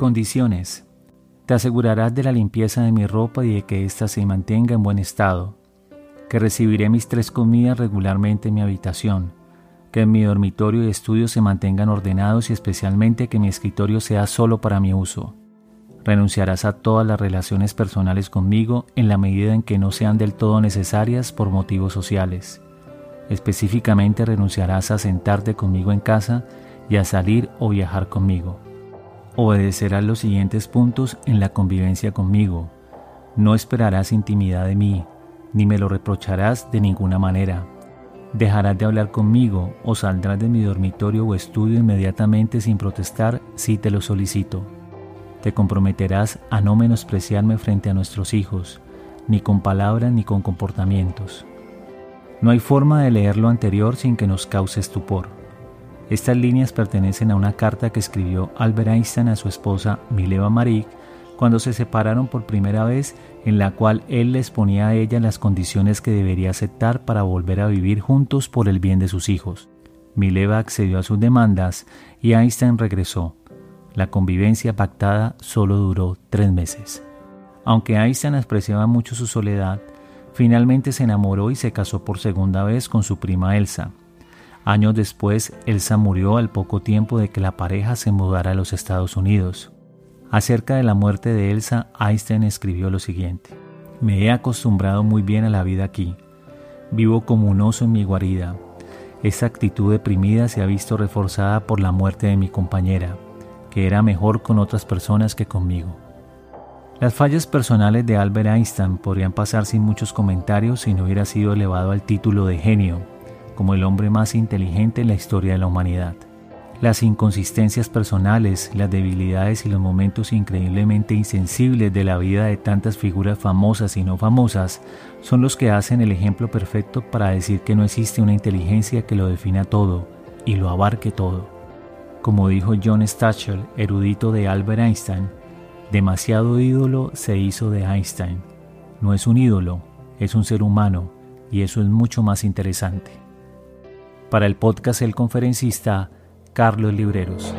Condiciones. Te asegurarás de la limpieza de mi ropa y de que ésta se mantenga en buen estado, que recibiré mis tres comidas regularmente en mi habitación, que en mi dormitorio y estudio se mantengan ordenados y especialmente que mi escritorio sea solo para mi uso. Renunciarás a todas las relaciones personales conmigo en la medida en que no sean del todo necesarias por motivos sociales. Específicamente renunciarás a sentarte conmigo en casa y a salir o viajar conmigo. Obedecerás los siguientes puntos en la convivencia conmigo. No esperarás intimidad de mí, ni me lo reprocharás de ninguna manera. Dejarás de hablar conmigo o saldrás de mi dormitorio o estudio inmediatamente sin protestar si te lo solicito. Te comprometerás a no menospreciarme frente a nuestros hijos, ni con palabras ni con comportamientos. No hay forma de leer lo anterior sin que nos cause estupor. Estas líneas pertenecen a una carta que escribió Albert Einstein a su esposa Mileva Marik cuando se separaron por primera vez, en la cual él les ponía a ella las condiciones que debería aceptar para volver a vivir juntos por el bien de sus hijos. Mileva accedió a sus demandas y Einstein regresó. La convivencia pactada solo duró tres meses. Aunque Einstein apreciaba mucho su soledad, finalmente se enamoró y se casó por segunda vez con su prima Elsa. Años después, Elsa murió al poco tiempo de que la pareja se mudara a los Estados Unidos. Acerca de la muerte de Elsa, Einstein escribió lo siguiente. Me he acostumbrado muy bien a la vida aquí. Vivo como un oso en mi guarida. Esta actitud deprimida se ha visto reforzada por la muerte de mi compañera, que era mejor con otras personas que conmigo. Las fallas personales de Albert Einstein podrían pasar sin muchos comentarios si no hubiera sido elevado al título de genio, como el hombre más inteligente en la historia de la humanidad. Las inconsistencias personales, las debilidades y los momentos increíblemente insensibles de la vida de tantas figuras famosas y no famosas son los que hacen el ejemplo perfecto para decir que no existe una inteligencia que lo defina todo y lo abarque todo. Como dijo John Stachel, erudito de Albert Einstein, demasiado ídolo se hizo de Einstein. No es un ídolo, es un ser humano y eso es mucho más interesante. Para el podcast El Conferencista, Carlos Libreros.